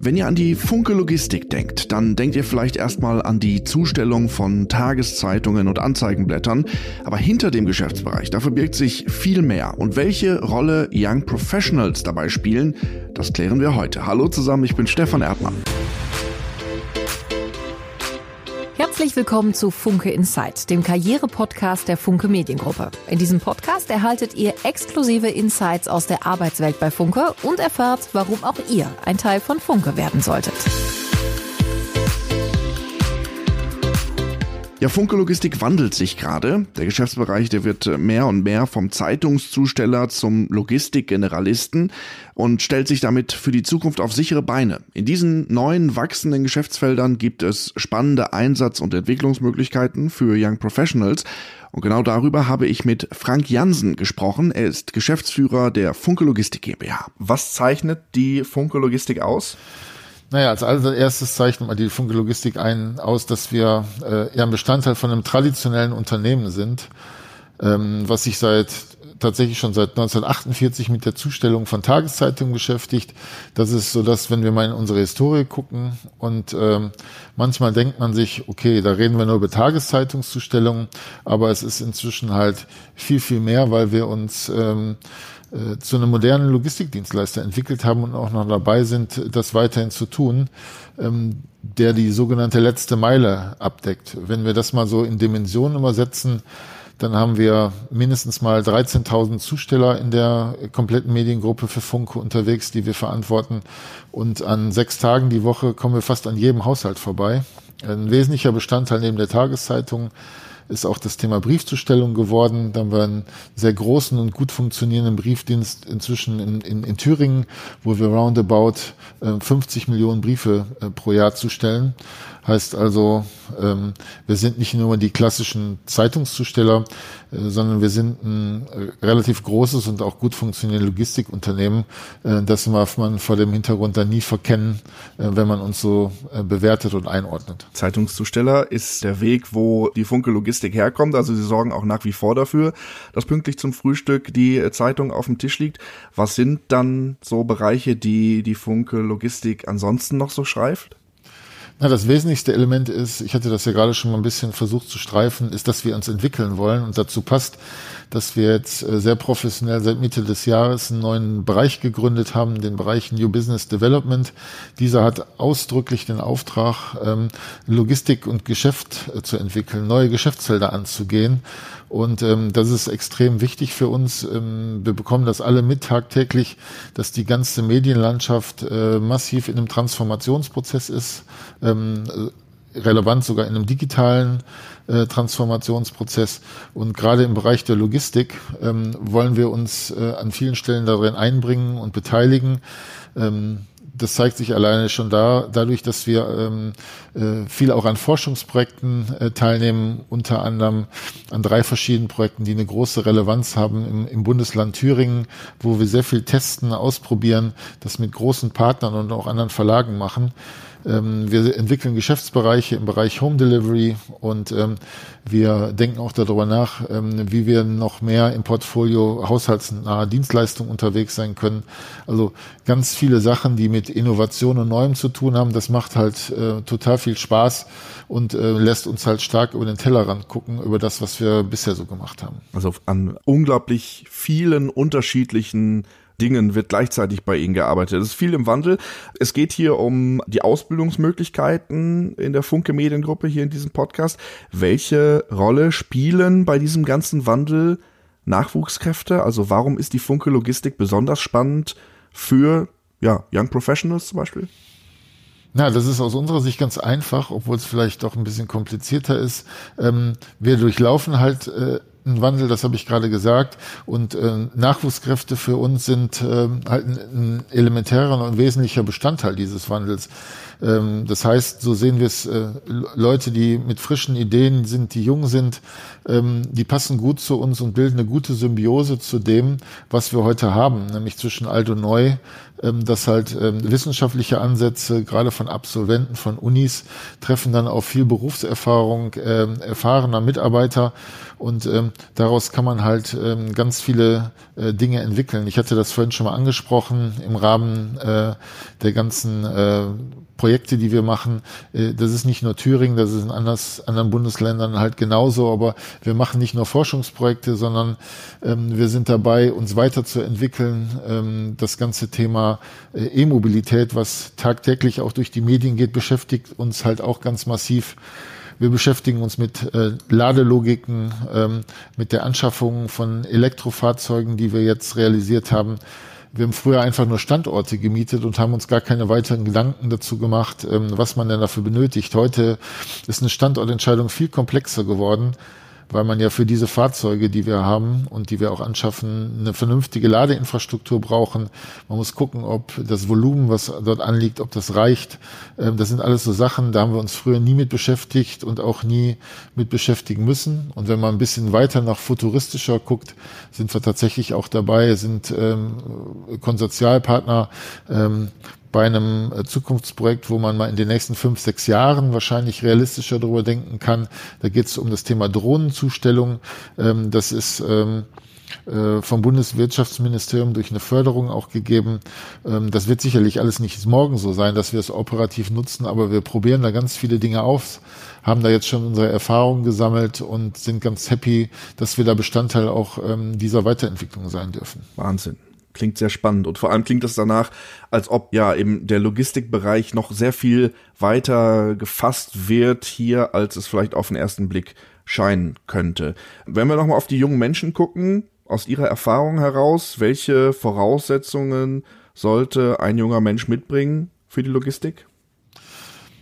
Wenn ihr an die Funke Logistik denkt, dann denkt ihr vielleicht erstmal an die Zustellung von Tageszeitungen und Anzeigenblättern, aber hinter dem Geschäftsbereich, da verbirgt sich viel mehr. Und welche Rolle Young Professionals dabei spielen, das klären wir heute. Hallo zusammen, ich bin Stefan Erdmann. Herzlich willkommen zu Funke Insight, dem Karriere-Podcast der Funke Mediengruppe. In diesem Podcast erhaltet ihr exklusive Insights aus der Arbeitswelt bei Funke und erfahrt, warum auch ihr ein Teil von Funke werden solltet. Ja, Funke Logistik wandelt sich gerade. Der Geschäftsbereich, der wird mehr und mehr vom Zeitungszusteller zum Logistikgeneralisten und stellt sich damit für die Zukunft auf sichere Beine. In diesen neuen wachsenden Geschäftsfeldern gibt es spannende Einsatz- und Entwicklungsmöglichkeiten für Young Professionals. Und genau darüber habe ich mit Frank Jansen gesprochen. Er ist Geschäftsführer der Funke Logistik GmbH. Was zeichnet die Funke Logistik aus? Naja, als allererstes zeichnet mal die Funke Logistik ein, aus, dass wir äh, ja ein Bestandteil von einem traditionellen Unternehmen sind, ähm, was sich seit tatsächlich schon seit 1948 mit der Zustellung von Tageszeitungen beschäftigt. Das ist so, dass wenn wir mal in unsere Historie gucken und ähm, manchmal denkt man sich, okay, da reden wir nur über Tageszeitungszustellungen, aber es ist inzwischen halt viel, viel mehr, weil wir uns ähm, äh, zu einem modernen Logistikdienstleister entwickelt haben und auch noch dabei sind, das weiterhin zu tun, ähm, der die sogenannte letzte Meile abdeckt. Wenn wir das mal so in Dimensionen übersetzen, dann haben wir mindestens mal 13.000 Zusteller in der kompletten Mediengruppe für Funke unterwegs, die wir verantworten. Und an sechs Tagen die Woche kommen wir fast an jedem Haushalt vorbei. Ein wesentlicher Bestandteil neben der Tageszeitung ist auch das Thema Briefzustellung geworden. Da haben wir einen sehr großen und gut funktionierenden Briefdienst inzwischen in, in, in Thüringen, wo wir roundabout äh, 50 Millionen Briefe äh, pro Jahr zustellen. Heißt also, ähm, wir sind nicht nur die klassischen Zeitungszusteller, äh, sondern wir sind ein äh, relativ großes und auch gut funktionierendes Logistikunternehmen. Äh, das darf man vor dem Hintergrund dann nie verkennen, äh, wenn man uns so äh, bewertet und einordnet. Zeitungszusteller ist der Weg, wo die Funke Logistik herkommt. Also sie sorgen auch nach wie vor dafür, dass pünktlich zum Frühstück die Zeitung auf dem Tisch liegt. Was sind dann so Bereiche, die die Funke Logistik ansonsten noch so schreift? Na, das wesentlichste Element ist, ich hatte das ja gerade schon mal ein bisschen versucht zu streifen, ist, dass wir uns entwickeln wollen und dazu passt, dass wir jetzt äh, sehr professionell seit Mitte des Jahres einen neuen Bereich gegründet haben, den Bereich New Business Development. Dieser hat ausdrücklich den Auftrag, ähm, Logistik und Geschäft äh, zu entwickeln, neue Geschäftsfelder anzugehen. Und ähm, das ist extrem wichtig für uns. Ähm, wir bekommen das alle mit tagtäglich, dass die ganze Medienlandschaft äh, massiv in einem Transformationsprozess ist, ähm, relevant sogar in einem digitalen äh, Transformationsprozess. Und gerade im Bereich der Logistik ähm, wollen wir uns äh, an vielen Stellen darin einbringen und beteiligen. Ähm, das zeigt sich alleine schon da, dadurch, dass wir ähm, äh, viel auch an Forschungsprojekten äh, teilnehmen, unter anderem an drei verschiedenen Projekten, die eine große Relevanz haben im, im Bundesland Thüringen, wo wir sehr viel testen, ausprobieren, das mit großen Partnern und auch anderen Verlagen machen. Ähm, wir entwickeln Geschäftsbereiche im Bereich Home Delivery und ähm, wir denken auch darüber nach, ähm, wie wir noch mehr im Portfolio haushaltsnahe Dienstleistungen unterwegs sein können. Also ganz viele Sachen, die mit Innovation und Neuem zu tun haben. Das macht halt äh, total viel Spaß und äh, lässt uns halt stark über den Tellerrand gucken, über das, was wir bisher so gemacht haben. Also an unglaublich vielen unterschiedlichen Dingen wird gleichzeitig bei Ihnen gearbeitet. Es ist viel im Wandel. Es geht hier um die Ausbildungsmöglichkeiten in der Funke Mediengruppe hier in diesem Podcast. Welche Rolle spielen bei diesem ganzen Wandel Nachwuchskräfte? Also warum ist die Funke Logistik besonders spannend für ja, Young Professionals zum Beispiel? Na, das ist aus unserer Sicht ganz einfach, obwohl es vielleicht doch ein bisschen komplizierter ist. Ähm, wir durchlaufen halt äh, Wandel, das habe ich gerade gesagt. Und äh, Nachwuchskräfte für uns sind äh, halt ein, ein elementärer und wesentlicher Bestandteil dieses Wandels. Ähm, das heißt, so sehen wir es, äh, Leute, die mit frischen Ideen sind, die jung sind, ähm, die passen gut zu uns und bilden eine gute Symbiose zu dem, was wir heute haben, nämlich zwischen alt und neu, dass halt ähm, wissenschaftliche Ansätze, gerade von Absolventen von Unis, treffen dann auf viel Berufserfahrung, ähm, erfahrener Mitarbeiter und ähm, daraus kann man halt ähm, ganz viele äh, Dinge entwickeln. Ich hatte das vorhin schon mal angesprochen im Rahmen äh, der ganzen äh, Projekte, die wir machen. Das ist nicht nur Thüringen, das ist in anders, anderen Bundesländern halt genauso, aber wir machen nicht nur Forschungsprojekte, sondern ähm, wir sind dabei, uns weiterzuentwickeln. Ähm, das ganze Thema äh, E-Mobilität, was tagtäglich auch durch die Medien geht, beschäftigt uns halt auch ganz massiv. Wir beschäftigen uns mit äh, Ladelogiken, ähm, mit der Anschaffung von Elektrofahrzeugen, die wir jetzt realisiert haben. Wir haben früher einfach nur Standorte gemietet und haben uns gar keine weiteren Gedanken dazu gemacht, ähm, was man denn dafür benötigt. Heute ist eine Standortentscheidung viel komplexer geworden weil man ja für diese Fahrzeuge, die wir haben und die wir auch anschaffen, eine vernünftige Ladeinfrastruktur brauchen. Man muss gucken, ob das Volumen, was dort anliegt, ob das reicht. Ähm, das sind alles so Sachen, da haben wir uns früher nie mit beschäftigt und auch nie mit beschäftigen müssen. Und wenn man ein bisschen weiter nach futuristischer guckt, sind wir tatsächlich auch dabei, sind ähm, Konsortialpartner ähm, bei einem äh, Zukunftsprojekt, wo man mal in den nächsten fünf, sechs Jahren wahrscheinlich realistischer darüber denken kann. Da geht es um das Thema Drohnenzustellung. Ähm, das ist ähm, äh, vom Bundeswirtschaftsministerium durch eine Förderung auch gegeben. Ähm, das wird sicherlich alles nicht morgen so sein, dass wir es operativ nutzen, aber wir probieren da ganz viele Dinge aus, haben da jetzt schon unsere Erfahrungen gesammelt und sind ganz happy, dass wir da Bestandteil auch dieser Weiterentwicklung sein dürfen. Wahnsinn klingt sehr spannend und vor allem klingt es danach, als ob ja eben der Logistikbereich noch sehr viel weiter gefasst wird hier, als es vielleicht auf den ersten Blick scheinen könnte. Wenn wir nochmal auf die jungen Menschen gucken, aus ihrer Erfahrung heraus, welche Voraussetzungen sollte ein junger Mensch mitbringen für die Logistik?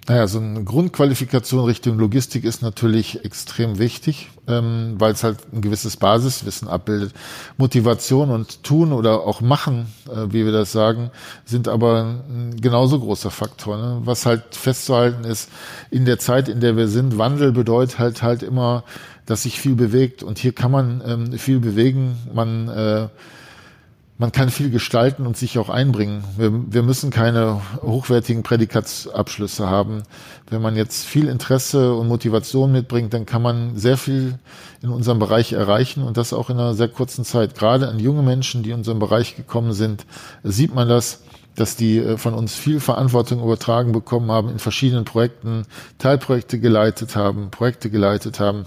Naja, so eine Grundqualifikation Richtung Logistik ist natürlich extrem wichtig, ähm, weil es halt ein gewisses Basiswissen abbildet. Motivation und Tun oder auch Machen, äh, wie wir das sagen, sind aber ein genauso großer Faktor. Ne? Was halt festzuhalten ist, in der Zeit, in der wir sind, Wandel bedeutet halt halt immer, dass sich viel bewegt. Und hier kann man ähm, viel bewegen. Man äh, man kann viel gestalten und sich auch einbringen. Wir, wir müssen keine hochwertigen Prädikatsabschlüsse haben. Wenn man jetzt viel Interesse und Motivation mitbringt, dann kann man sehr viel in unserem Bereich erreichen und das auch in einer sehr kurzen Zeit. Gerade an junge Menschen, die in unseren Bereich gekommen sind, sieht man das, dass die äh, von uns viel Verantwortung übertragen bekommen haben, in verschiedenen Projekten Teilprojekte geleitet haben, Projekte geleitet haben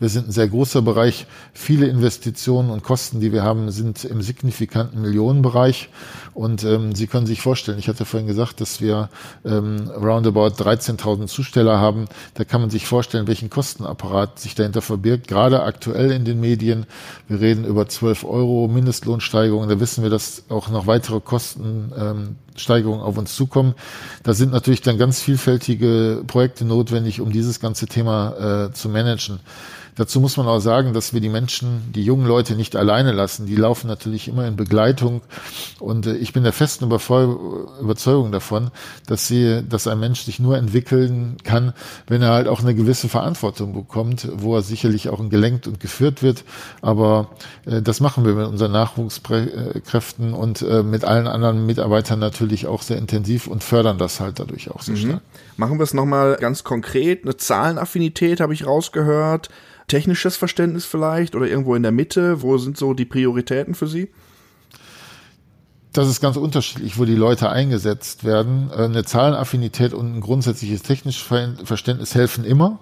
wir sind ein sehr großer Bereich. Viele Investitionen und Kosten, die wir haben, sind im signifikanten Millionenbereich. Und ähm, Sie können sich vorstellen, ich hatte vorhin gesagt, dass wir ähm, roundabout 13.000 Zusteller haben. Da kann man sich vorstellen, welchen Kostenapparat sich dahinter verbirgt. Gerade aktuell in den Medien. Wir reden über 12 Euro Mindestlohnsteigerung. Da wissen wir, dass auch noch weitere Kosten ähm, Steigerungen auf uns zukommen. Da sind natürlich dann ganz vielfältige Projekte notwendig, um dieses ganze Thema äh, zu managen. Dazu muss man auch sagen, dass wir die Menschen, die jungen Leute nicht alleine lassen. Die laufen natürlich immer in Begleitung. Und äh, ich bin der festen Überzeugung davon, dass sie, dass ein Mensch sich nur entwickeln kann, wenn er halt auch eine gewisse Verantwortung bekommt, wo er sicherlich auch gelenkt und geführt wird. Aber äh, das machen wir mit unseren Nachwuchskräften und äh, mit allen anderen Mitarbeitern natürlich auch sehr intensiv und fördern das halt dadurch auch sehr mhm. stark. Machen wir es nochmal ganz konkret. Eine Zahlenaffinität habe ich rausgehört technisches Verständnis vielleicht oder irgendwo in der Mitte? Wo sind so die Prioritäten für Sie? Das ist ganz unterschiedlich, wo die Leute eingesetzt werden. Äh, eine Zahlenaffinität und ein grundsätzliches technisches Verständnis helfen immer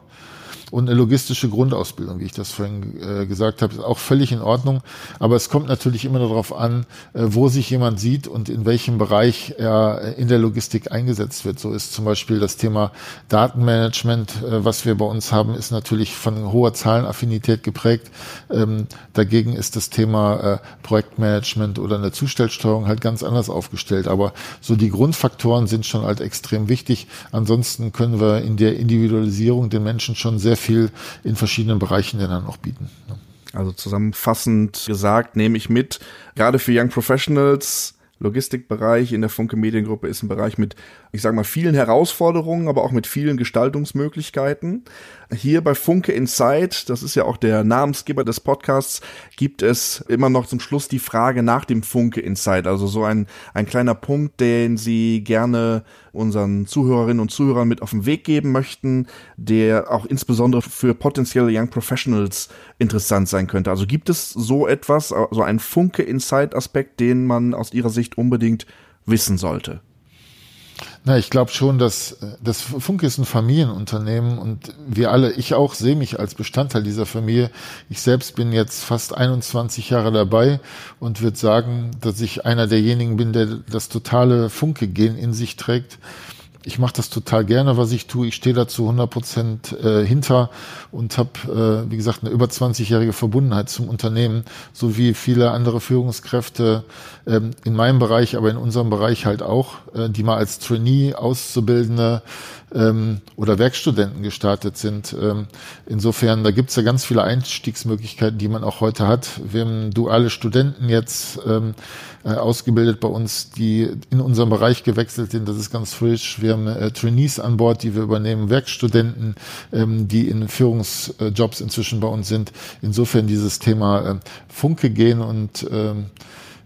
und eine logistische Grundausbildung, wie ich das vorhin äh, gesagt habe, ist auch völlig in Ordnung. Aber es kommt natürlich immer darauf an, äh, wo sich jemand sieht und in welchem Bereich er in der Logistik eingesetzt wird. So ist zum Beispiel das Thema Datenmanagement, äh, was wir bei uns haben, ist natürlich von hoher Zahlenaffinität geprägt. Ähm, dagegen ist das Thema äh, Projektmanagement oder eine Zustellsteuerung halt ganz anders aufgestellt. Aber so die Grundfaktoren sind schon halt extrem wichtig. Ansonsten können wir in der Individualisierung den Menschen schon sehr viel in verschiedenen Bereichen dann auch bieten. Also zusammenfassend gesagt, nehme ich mit, gerade für Young Professionals Logistikbereich in der Funke Mediengruppe ist ein Bereich mit, ich sage mal, vielen Herausforderungen, aber auch mit vielen Gestaltungsmöglichkeiten. Hier bei Funke Insight, das ist ja auch der Namensgeber des Podcasts, gibt es immer noch zum Schluss die Frage nach dem Funke Insight. Also so ein, ein kleiner Punkt, den Sie gerne unseren Zuhörerinnen und Zuhörern mit auf den Weg geben möchten, der auch insbesondere für potenzielle Young Professionals interessant sein könnte. Also gibt es so etwas, so einen Funke Insight Aspekt, den man aus Ihrer Sicht unbedingt wissen sollte? Na, ich glaube schon, dass das Funke ist ein Familienunternehmen und wir alle, ich auch, sehe mich als Bestandteil dieser Familie. Ich selbst bin jetzt fast 21 Jahre dabei und würde sagen, dass ich einer derjenigen bin, der das totale Funke-Gen in sich trägt ich mache das total gerne, was ich tue. Ich stehe dazu 100 Prozent äh, hinter und habe, äh, wie gesagt, eine über 20-jährige Verbundenheit zum Unternehmen, so wie viele andere Führungskräfte ähm, in meinem Bereich, aber in unserem Bereich halt auch, äh, die mal als Trainee, Auszubildende ähm, oder Werkstudenten gestartet sind. Ähm, insofern, da gibt's ja ganz viele Einstiegsmöglichkeiten, die man auch heute hat. Wir haben duale Studenten jetzt ähm, äh, ausgebildet bei uns, die in unserem Bereich gewechselt sind. Das ist ganz frisch. Haben äh, Trainees an Bord, die wir übernehmen, Werkstudenten, ähm, die in Führungsjobs inzwischen bei uns sind. Insofern dieses Thema äh, Funke gehen und ähm,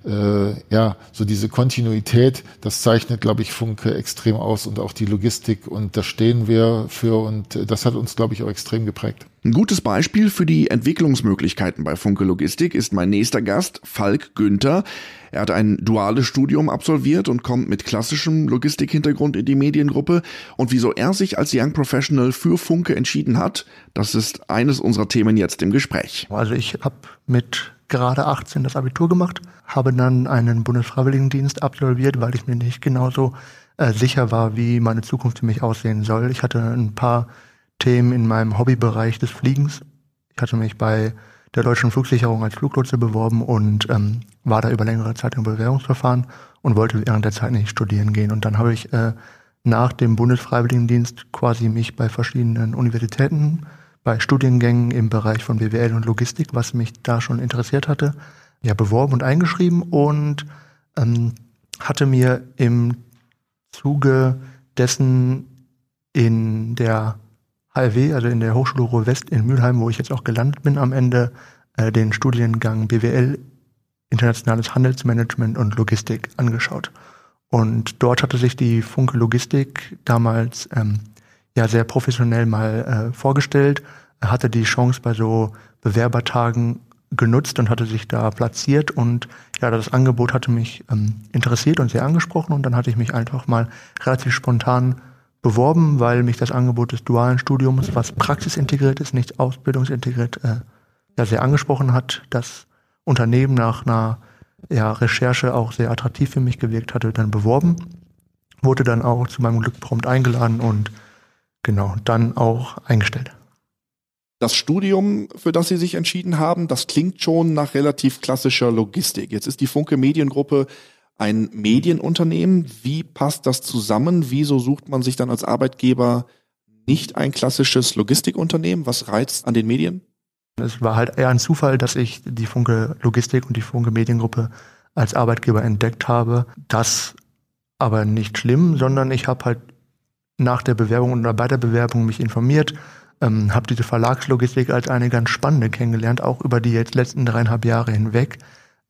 äh, ja, so diese Kontinuität, das zeichnet, glaube ich, Funke extrem aus und auch die Logistik und da stehen wir für und das hat uns, glaube ich, auch extrem geprägt. Ein gutes Beispiel für die Entwicklungsmöglichkeiten bei Funke Logistik ist mein nächster Gast, Falk Günther. Er hat ein duales Studium absolviert und kommt mit klassischem Logistikhintergrund in die Mediengruppe. Und wieso er sich als Young Professional für Funke entschieden hat, das ist eines unserer Themen jetzt im Gespräch. Also ich habe mit gerade 18 das Abitur gemacht, habe dann einen Bundesfreiwilligendienst absolviert, weil ich mir nicht genauso äh, sicher war, wie meine Zukunft für mich aussehen soll. Ich hatte ein paar Themen in meinem Hobbybereich des Fliegens. Ich hatte mich bei der deutschen Flugsicherung als Fluglotse beworben und ähm, war da über längere Zeit im Bewerbungsverfahren und wollte während der Zeit nicht studieren gehen. Und dann habe ich äh, nach dem Bundesfreiwilligendienst quasi mich bei verschiedenen Universitäten bei Studiengängen im Bereich von BWL und Logistik, was mich da schon interessiert hatte, ja, beworben und eingeschrieben und ähm, hatte mir im Zuge dessen in der HRW, also in der Hochschule Ruhr West in Mülheim, wo ich jetzt auch gelandet bin am Ende, äh, den Studiengang BWL, Internationales Handelsmanagement und Logistik angeschaut. Und dort hatte sich die Funke Logistik damals ähm, ja sehr professionell mal äh, vorgestellt, hatte die Chance bei so Bewerbertagen genutzt und hatte sich da platziert und ja, das Angebot hatte mich ähm, interessiert und sehr angesprochen und dann hatte ich mich einfach mal relativ spontan beworben, weil mich das Angebot des dualen Studiums, was praxisintegriert ist, nicht ausbildungsintegriert, äh, ja sehr angesprochen hat. Das Unternehmen nach einer ja, Recherche auch sehr attraktiv für mich gewirkt hatte, dann beworben, wurde dann auch zu meinem Glück prompt eingeladen und genau, dann auch eingestellt. Das Studium, für das Sie sich entschieden haben, das klingt schon nach relativ klassischer Logistik. Jetzt ist die Funke Mediengruppe ein Medienunternehmen. Wie passt das zusammen? Wieso sucht man sich dann als Arbeitgeber nicht ein klassisches Logistikunternehmen? Was reizt an den Medien? Es war halt eher ein Zufall, dass ich die Funke Logistik und die Funke Mediengruppe als Arbeitgeber entdeckt habe. Das aber nicht schlimm, sondern ich habe halt nach der Bewerbung oder bei der Bewerbung mich informiert, ähm, habe diese Verlagslogistik als eine ganz spannende kennengelernt, auch über die jetzt letzten dreieinhalb Jahre hinweg.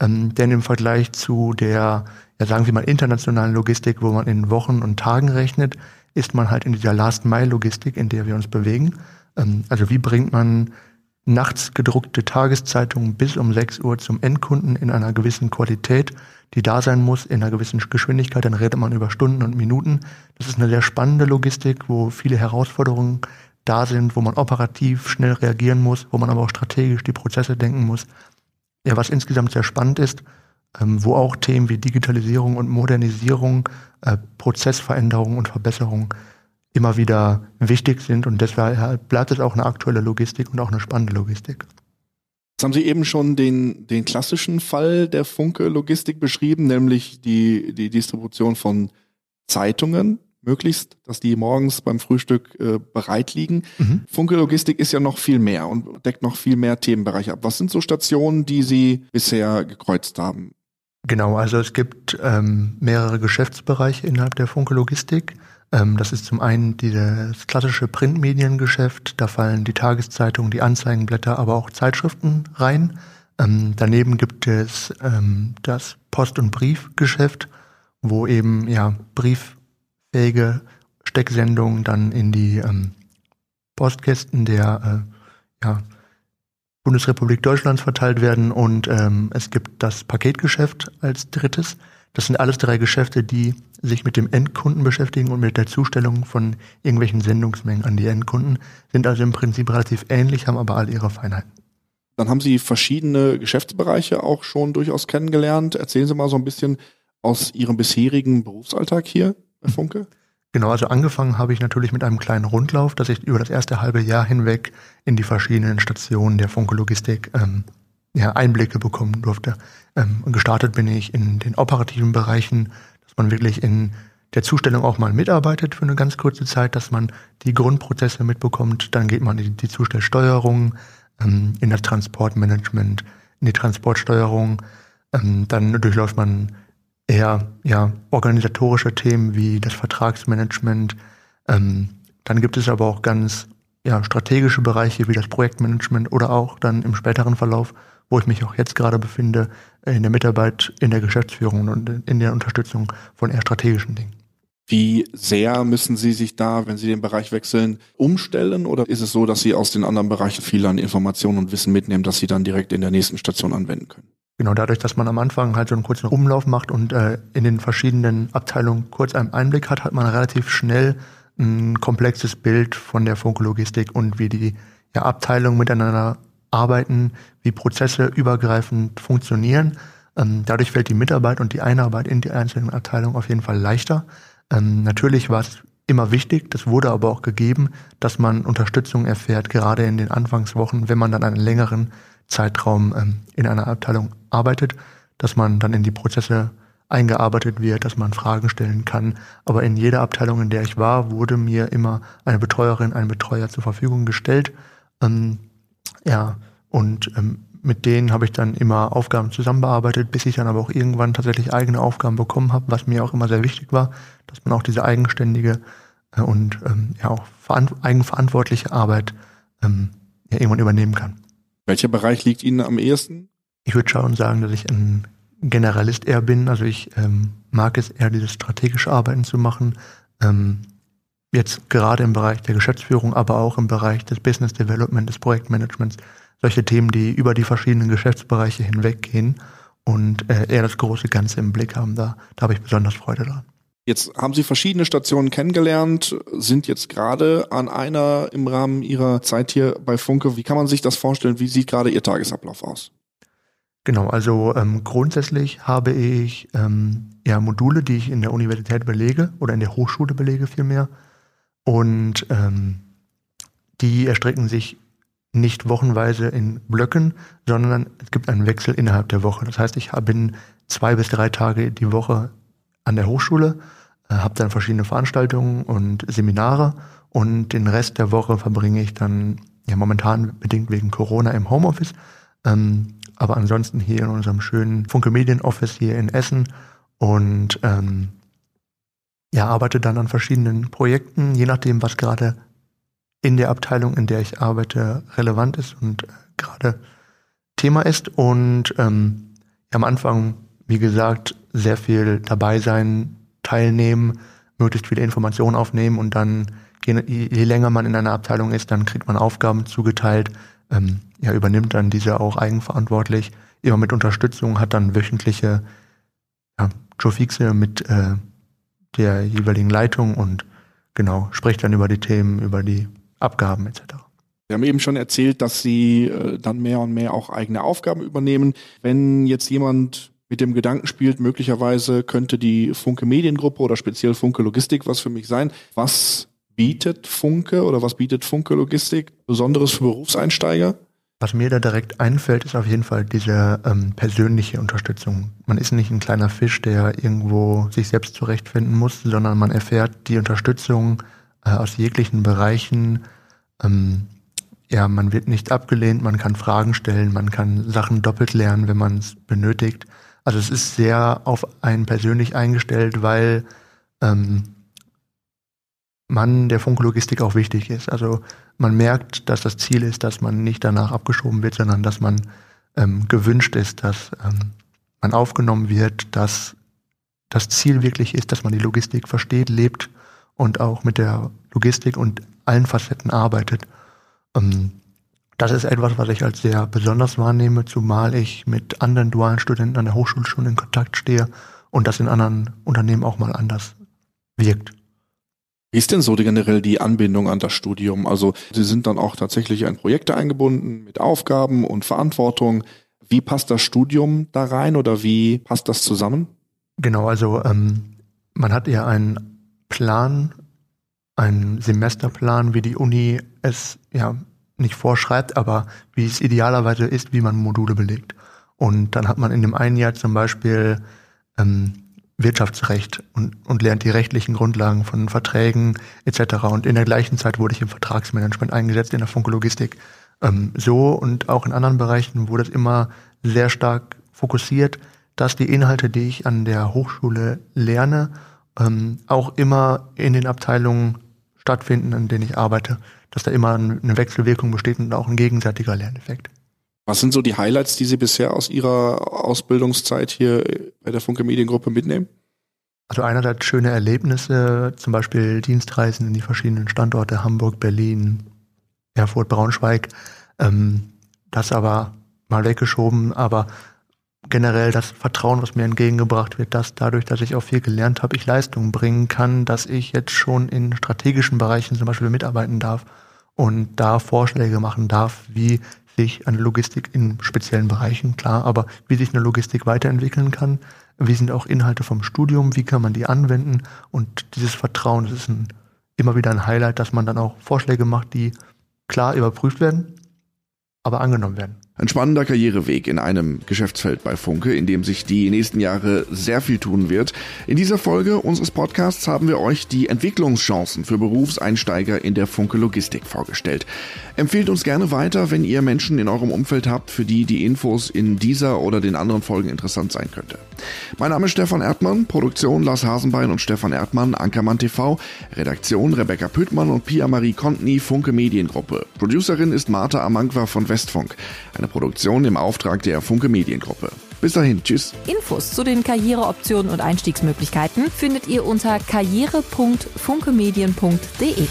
Ähm, denn im Vergleich zu der, ja sagen wir mal, internationalen Logistik, wo man in Wochen und Tagen rechnet, ist man halt in dieser Last-Mile-Logistik, in der wir uns bewegen. Ähm, also wie bringt man nachts gedruckte Tageszeitungen bis um 6 Uhr zum Endkunden in einer gewissen Qualität, die da sein muss, in einer gewissen Geschwindigkeit, dann redet man über Stunden und Minuten. Das ist eine sehr spannende Logistik, wo viele Herausforderungen da sind, wo man operativ schnell reagieren muss, wo man aber auch strategisch die Prozesse denken muss. Ja, was insgesamt sehr spannend ist, ähm, wo auch Themen wie Digitalisierung und Modernisierung, äh, Prozessveränderung und Verbesserung immer wieder wichtig sind und deshalb bleibt es auch eine aktuelle Logistik und auch eine spannende Logistik. Jetzt haben Sie eben schon den, den klassischen Fall der Funke-Logistik beschrieben, nämlich die, die Distribution von Zeitungen möglichst, dass die morgens beim Frühstück äh, bereit liegen. Mhm. Funke Logistik ist ja noch viel mehr und deckt noch viel mehr Themenbereiche ab. Was sind so Stationen, die Sie bisher gekreuzt haben? Genau, also es gibt ähm, mehrere Geschäftsbereiche innerhalb der Funke Logistik. Ähm, das ist zum einen das klassische Printmediengeschäft, da fallen die Tageszeitungen, die Anzeigenblätter, aber auch Zeitschriften rein. Ähm, daneben gibt es ähm, das Post- und Briefgeschäft, wo eben ja brieffähige Stecksendungen dann in die ähm, Postkästen der äh, ja, Bundesrepublik Deutschlands verteilt werden und ähm, es gibt das Paketgeschäft als drittes. Das sind alles drei Geschäfte, die sich mit dem Endkunden beschäftigen und mit der Zustellung von irgendwelchen Sendungsmengen an die Endkunden, sind also im Prinzip relativ ähnlich, haben aber alle ihre Feinheiten. Dann haben Sie verschiedene Geschäftsbereiche auch schon durchaus kennengelernt. Erzählen Sie mal so ein bisschen aus Ihrem bisherigen Berufsalltag hier Funke. Genau, also angefangen habe ich natürlich mit einem kleinen Rundlauf, dass ich über das erste halbe Jahr hinweg in die verschiedenen Stationen der Funke Logistik ähm, ja, Einblicke bekommen durfte. Ähm, gestartet bin ich in den operativen Bereichen, dass man wirklich in der Zustellung auch mal mitarbeitet für eine ganz kurze Zeit, dass man die Grundprozesse mitbekommt. Dann geht man in die Zustellsteuerung, ähm, in das Transportmanagement, in die Transportsteuerung. Ähm, dann durchläuft man eher ja, organisatorische Themen wie das Vertragsmanagement. Ähm, dann gibt es aber auch ganz ja, strategische Bereiche wie das Projektmanagement oder auch dann im späteren Verlauf, wo ich mich auch jetzt gerade befinde, in der Mitarbeit in der Geschäftsführung und in der Unterstützung von eher strategischen Dingen. Wie sehr müssen Sie sich da, wenn Sie den Bereich wechseln, umstellen? Oder ist es so, dass Sie aus den anderen Bereichen viel an Informationen und Wissen mitnehmen, dass Sie dann direkt in der nächsten Station anwenden können? Genau, dadurch, dass man am Anfang halt so einen kurzen Umlauf macht und äh, in den verschiedenen Abteilungen kurz einen Einblick hat, hat man relativ schnell ein komplexes Bild von der Funklogistik und wie die ja, Abteilungen miteinander arbeiten, wie Prozesse übergreifend funktionieren. Ähm, dadurch fällt die Mitarbeit und die Einarbeit in die einzelnen Abteilungen auf jeden Fall leichter. Ähm, natürlich war es immer wichtig, das wurde aber auch gegeben, dass man Unterstützung erfährt, gerade in den Anfangswochen, wenn man dann einen längeren Zeitraum ähm, in einer Abteilung arbeitet, dass man dann in die Prozesse eingearbeitet wird, dass man Fragen stellen kann. Aber in jeder Abteilung, in der ich war, wurde mir immer eine Betreuerin, ein Betreuer zur Verfügung gestellt. Ähm, ja, und ähm, mit denen habe ich dann immer Aufgaben zusammenbearbeitet, bis ich dann aber auch irgendwann tatsächlich eigene Aufgaben bekommen habe, was mir auch immer sehr wichtig war, dass man auch diese eigenständige äh, und ähm, ja auch eigenverantwortliche Arbeit ähm, ja, irgendwann übernehmen kann. Welcher Bereich liegt Ihnen am ehesten? Ich würde schon sagen, dass ich ein Generalist eher bin. Also ich ähm, mag es eher, dieses strategische Arbeiten zu machen. Ähm, jetzt gerade im Bereich der Geschäftsführung, aber auch im Bereich des Business Development, des Projektmanagements solche Themen, die über die verschiedenen Geschäftsbereiche hinweggehen und äh, eher das große Ganze im Blick haben. Da, da habe ich besonders Freude dran. Jetzt haben Sie verschiedene Stationen kennengelernt, sind jetzt gerade an einer im Rahmen Ihrer Zeit hier bei Funke. Wie kann man sich das vorstellen? Wie sieht gerade Ihr Tagesablauf aus? Genau, also ähm, grundsätzlich habe ich ähm, ja Module, die ich in der Universität belege oder in der Hochschule belege vielmehr. Und ähm, die erstrecken sich nicht wochenweise in Blöcken, sondern es gibt einen Wechsel innerhalb der Woche. Das heißt, ich bin zwei bis drei Tage die Woche an der Hochschule, habe dann verschiedene Veranstaltungen und Seminare und den Rest der Woche verbringe ich dann ja momentan bedingt wegen Corona im Homeoffice, ähm, aber ansonsten hier in unserem schönen Funke Medien Office hier in Essen und ähm, ja arbeite dann an verschiedenen Projekten, je nachdem, was gerade in der Abteilung, in der ich arbeite, relevant ist und äh, gerade Thema ist. Und ähm, am Anfang, wie gesagt, sehr viel dabei sein, teilnehmen, möglichst viele Informationen aufnehmen und dann, je, je länger man in einer Abteilung ist, dann kriegt man Aufgaben zugeteilt, ähm, ja, übernimmt dann diese auch eigenverantwortlich, immer mit Unterstützung, hat dann wöchentliche ja, Joe mit äh, der jeweiligen Leitung und genau, spricht dann über die Themen, über die Abgaben etc. Sie haben eben schon erzählt, dass Sie äh, dann mehr und mehr auch eigene Aufgaben übernehmen. Wenn jetzt jemand mit dem Gedanken spielt, möglicherweise könnte die Funke Mediengruppe oder speziell Funke Logistik was für mich sein. Was bietet Funke oder was bietet Funke Logistik Besonderes für Berufseinsteiger? Was mir da direkt einfällt, ist auf jeden Fall diese ähm, persönliche Unterstützung. Man ist nicht ein kleiner Fisch, der irgendwo sich selbst zurechtfinden muss, sondern man erfährt die Unterstützung äh, aus jeglichen Bereichen. Ähm, ja, man wird nicht abgelehnt, man kann Fragen stellen, man kann Sachen doppelt lernen, wenn man es benötigt. Also es ist sehr auf einen persönlich eingestellt, weil ähm, man der Funklogistik auch wichtig ist. Also man merkt, dass das Ziel ist, dass man nicht danach abgeschoben wird, sondern dass man ähm, gewünscht ist, dass ähm, man aufgenommen wird, dass das Ziel wirklich ist, dass man die Logistik versteht, lebt und auch mit der Logistik und allen Facetten arbeitet. Ähm, das ist etwas, was ich als sehr besonders wahrnehme, zumal ich mit anderen dualen Studenten an der Hochschule schon in Kontakt stehe und das in anderen Unternehmen auch mal anders wirkt. Wie ist denn so generell die Anbindung an das Studium? Also Sie sind dann auch tatsächlich in Projekte eingebunden mit Aufgaben und Verantwortung. Wie passt das Studium da rein oder wie passt das zusammen? Genau, also ähm, man hat ja einen Plan, einen Semesterplan, wie die Uni es ja nicht vorschreibt, aber wie es idealerweise ist, wie man Module belegt. Und dann hat man in dem einen Jahr zum Beispiel ähm, Wirtschaftsrecht und, und lernt die rechtlichen Grundlagen von Verträgen etc. Und in der gleichen Zeit wurde ich im Vertragsmanagement eingesetzt, in der Funkelogistik. Ähm, so und auch in anderen Bereichen wurde es immer sehr stark fokussiert, dass die Inhalte, die ich an der Hochschule lerne, ähm, auch immer in den Abteilungen stattfinden, in denen ich arbeite. Dass da immer eine Wechselwirkung besteht und auch ein gegenseitiger Lerneffekt. Was sind so die Highlights, die Sie bisher aus Ihrer Ausbildungszeit hier bei der Funke Mediengruppe mitnehmen? Also einerseits schöne Erlebnisse, zum Beispiel Dienstreisen in die verschiedenen Standorte Hamburg, Berlin, Erfurt, Braunschweig. Ähm, das aber mal weggeschoben, aber generell das Vertrauen, was mir entgegengebracht wird, dass dadurch, dass ich auch viel gelernt habe, ich Leistungen bringen kann, dass ich jetzt schon in strategischen Bereichen zum Beispiel mitarbeiten darf und da Vorschläge machen darf, wie sich eine Logistik in speziellen Bereichen, klar, aber wie sich eine Logistik weiterentwickeln kann, wie sind auch Inhalte vom Studium, wie kann man die anwenden? Und dieses Vertrauen, das ist ein, immer wieder ein Highlight, dass man dann auch Vorschläge macht, die klar überprüft werden, aber angenommen werden. Ein spannender Karriereweg in einem Geschäftsfeld bei Funke, in dem sich die nächsten Jahre sehr viel tun wird. In dieser Folge unseres Podcasts haben wir euch die Entwicklungschancen für Berufseinsteiger in der Funke Logistik vorgestellt. Empfehlt uns gerne weiter, wenn ihr Menschen in eurem Umfeld habt, für die die Infos in dieser oder den anderen Folgen interessant sein könnte. Mein Name ist Stefan Erdmann, Produktion Lars Hasenbein und Stefan Erdmann, Ankermann TV, Redaktion Rebecca Püttmann und Pia-Marie Kontny, Funke Mediengruppe. Producerin ist Martha Amangwa von Westfunk. Eine Produktion im Auftrag der Funke Mediengruppe. Bis dahin, tschüss. Infos zu den Karriereoptionen und Einstiegsmöglichkeiten findet ihr unter karriere.funkemedien.de.